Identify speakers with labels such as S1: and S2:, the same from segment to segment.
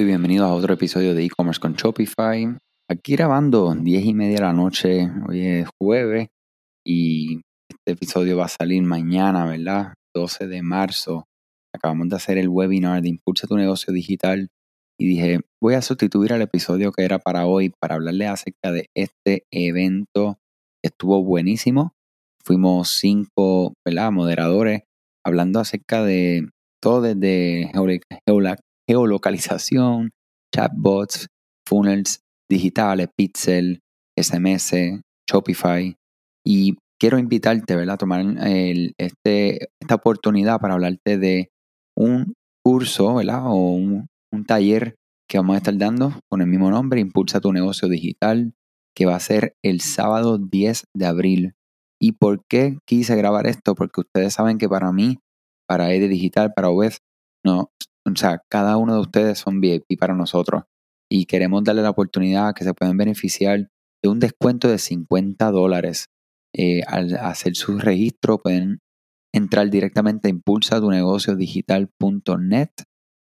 S1: y bienvenidos a otro episodio de e-commerce con Shopify. Aquí grabando 10 y media de la noche, hoy es jueves y este episodio va a salir mañana, ¿verdad? 12 de marzo. Acabamos de hacer el webinar de Impulsa tu negocio digital y dije, voy a sustituir el episodio que era para hoy para hablarles acerca de este evento que estuvo buenísimo. Fuimos cinco, ¿verdad? Moderadores hablando acerca de todo desde geolocalización, chatbots, funnels digitales, Pixel, SMS, Shopify. Y quiero invitarte ¿verdad? a tomar este, esta oportunidad para hablarte de un curso ¿verdad? o un, un taller que vamos a estar dando con el mismo nombre, Impulsa tu negocio digital, que va a ser el sábado 10 de abril. ¿Y por qué quise grabar esto? Porque ustedes saben que para mí, para ED Digital, para web, no, o sea, cada uno de ustedes son VIP para nosotros y queremos darle la oportunidad que se puedan beneficiar de un descuento de 50 dólares. Eh, al hacer su registro pueden entrar directamente a impulsatunegociodigital.net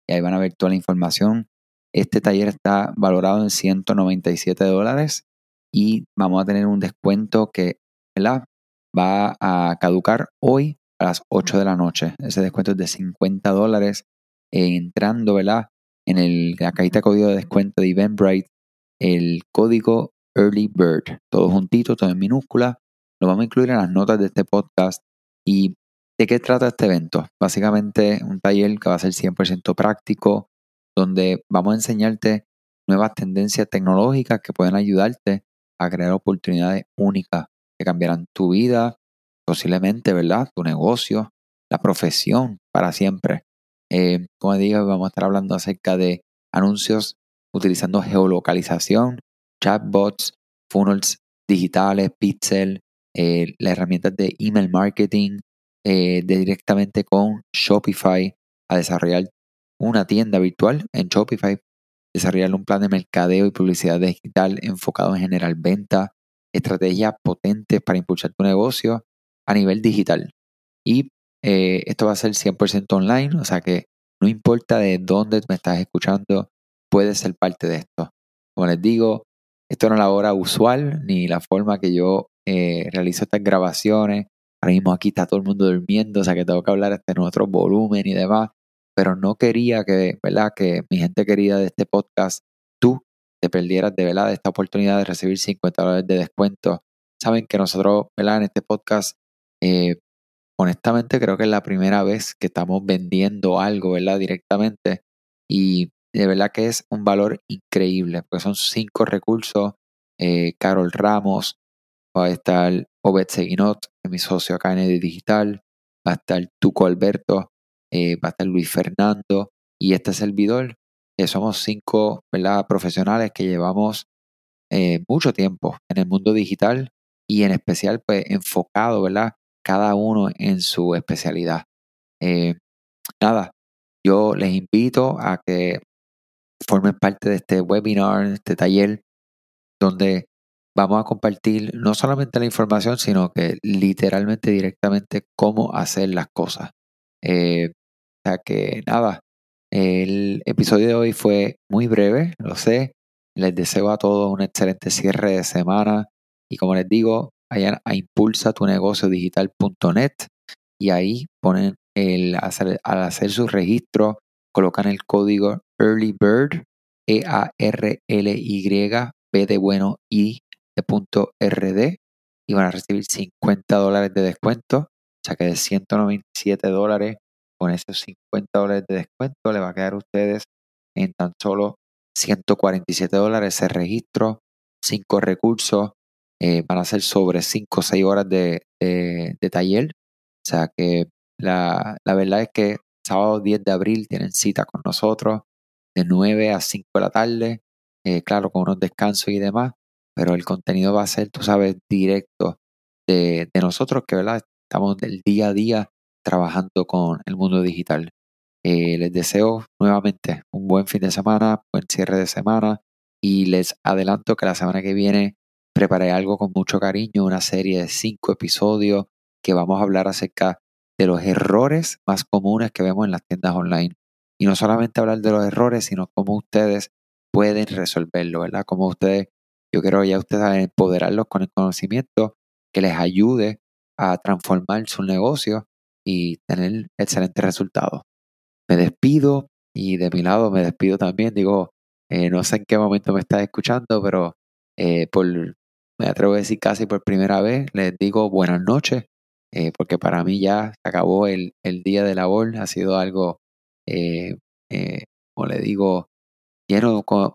S1: y ahí van a ver toda la información. Este taller está valorado en 197 dólares y vamos a tener un descuento que ¿verdad? va a caducar hoy a las 8 de la noche. Ese descuento es de 50 dólares entrando, ¿verdad? En el, la cajita de código de descuento de Eventbrite, el código Early Bird, todo juntito, todo en minúscula. Lo vamos a incluir en las notas de este podcast. ¿Y de qué trata este evento? Básicamente un taller que va a ser 100% práctico, donde vamos a enseñarte nuevas tendencias tecnológicas que pueden ayudarte a crear oportunidades únicas que cambiarán tu vida, posiblemente, ¿verdad? Tu negocio, la profesión para siempre. Eh, como digo, vamos a estar hablando acerca de anuncios utilizando geolocalización, chatbots, funnels digitales, pixel, eh, las herramientas de email marketing, eh, directamente con Shopify a desarrollar una tienda virtual en Shopify, desarrollar un plan de mercadeo y publicidad digital enfocado en general venta, estrategias potentes para impulsar tu negocio a nivel digital. Y eh, esto va a ser 100% online, o sea que no importa de dónde me estás escuchando, puedes ser parte de esto. Como les digo, esto no es la hora usual ni la forma que yo eh, realizo estas grabaciones. Ahora mismo aquí está todo el mundo durmiendo, o sea que tengo que hablar hasta en otro volumen y demás. Pero no quería que, ¿verdad? Que mi gente querida de este podcast, tú te perdieras de verdad de esta oportunidad de recibir 50 dólares de descuento. Saben que nosotros, ¿verdad? En este podcast eh, honestamente creo que es la primera vez que estamos vendiendo algo, ¿verdad? Directamente. Y de verdad que es un valor increíble, porque son cinco recursos. Eh, Carol Ramos, va a estar Obed Seguinot, mi socio acá en el Digital, va a estar Tuco Alberto, eh, va a estar Luis Fernando y este servidor, que somos cinco ¿verdad? profesionales que llevamos eh, mucho tiempo en el mundo digital y en especial pues enfocado, ¿verdad? Cada uno en su especialidad. Eh, nada, yo les invito a que formen parte de este webinar, este taller, donde vamos a compartir no solamente la información, sino que literalmente directamente cómo hacer las cosas. Eh, o sea que nada, el episodio de hoy fue muy breve, lo sé. Les deseo a todos un excelente cierre de semana y como les digo, vayan a impulsatunegociodigital.net y ahí ponen el, al hacer su registro, colocan el código Early Bird, E-A-R-L-Y, B de bueno y de punto RD y van a recibir 50 dólares de descuento, o sea que de 197 dólares con esos 50 dólares de descuento le va a quedar a ustedes en tan solo 147 dólares ese registro, 5 recursos, eh, van a ser sobre 5 o 6 horas de, taller. O sea que la, verdad es que sábado 10 de abril tienen cita con nosotros de 9 a 5 de la tarde, eh, claro, con unos descansos y demás, pero el contenido va a ser, tú sabes, directo de, nosotros que, ¿verdad? Estamos del día a día trabajando con el mundo digital. Eh, les deseo nuevamente un buen fin de semana, buen cierre de semana y les adelanto que la semana que viene preparé algo con mucho cariño, una serie de cinco episodios que vamos a hablar acerca de los errores más comunes que vemos en las tiendas online. y no solamente hablar de los errores, sino cómo ustedes pueden resolverlo, ¿verdad? Cómo ustedes, yo quiero ya ustedes empoderarlos con el conocimiento que les ayude a transformar su negocio y tener excelentes resultados. Me despido y de mi lado me despido también. Digo, eh, no sé en qué momento me estás escuchando, pero eh, por, me atrevo a decir casi por primera vez, les digo buenas noches, eh, porque para mí ya acabó el, el, día de labor. Ha sido algo, como le digo, lleno con,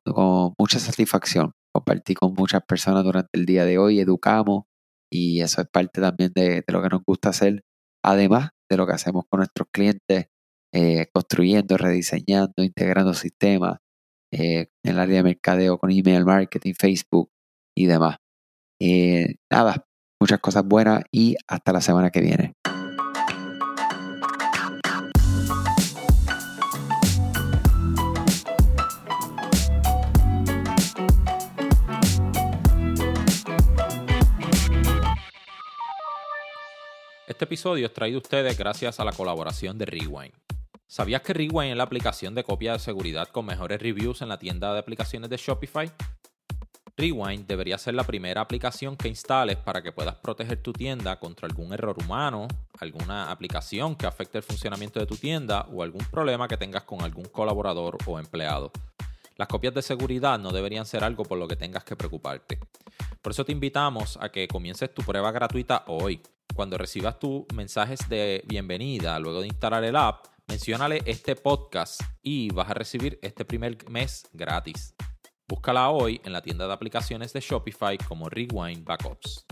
S1: mucha satisfacción. Compartí con muchas personas durante el día de hoy, educamos y eso es parte también de, de lo que nos gusta hacer. Además de lo que hacemos con nuestros clientes, eh, construyendo, rediseñando, integrando sistemas eh, en el área de mercadeo con email marketing, Facebook y demás. Eh, nada, muchas cosas buenas y hasta la semana que viene.
S2: Este episodio es traído a ustedes gracias a la colaboración de Rewind. ¿Sabías que Rewind es la aplicación de copia de seguridad con mejores reviews en la tienda de aplicaciones de Shopify? Rewind debería ser la primera aplicación que instales para que puedas proteger tu tienda contra algún error humano, alguna aplicación que afecte el funcionamiento de tu tienda o algún problema que tengas con algún colaborador o empleado. Las copias de seguridad no deberían ser algo por lo que tengas que preocuparte. Por eso te invitamos a que comiences tu prueba gratuita hoy cuando recibas tus mensajes de bienvenida luego de instalar el app, menciónale este podcast y vas a recibir este primer mes gratis. Búscala hoy en la tienda de aplicaciones de Shopify como Rewind Backups.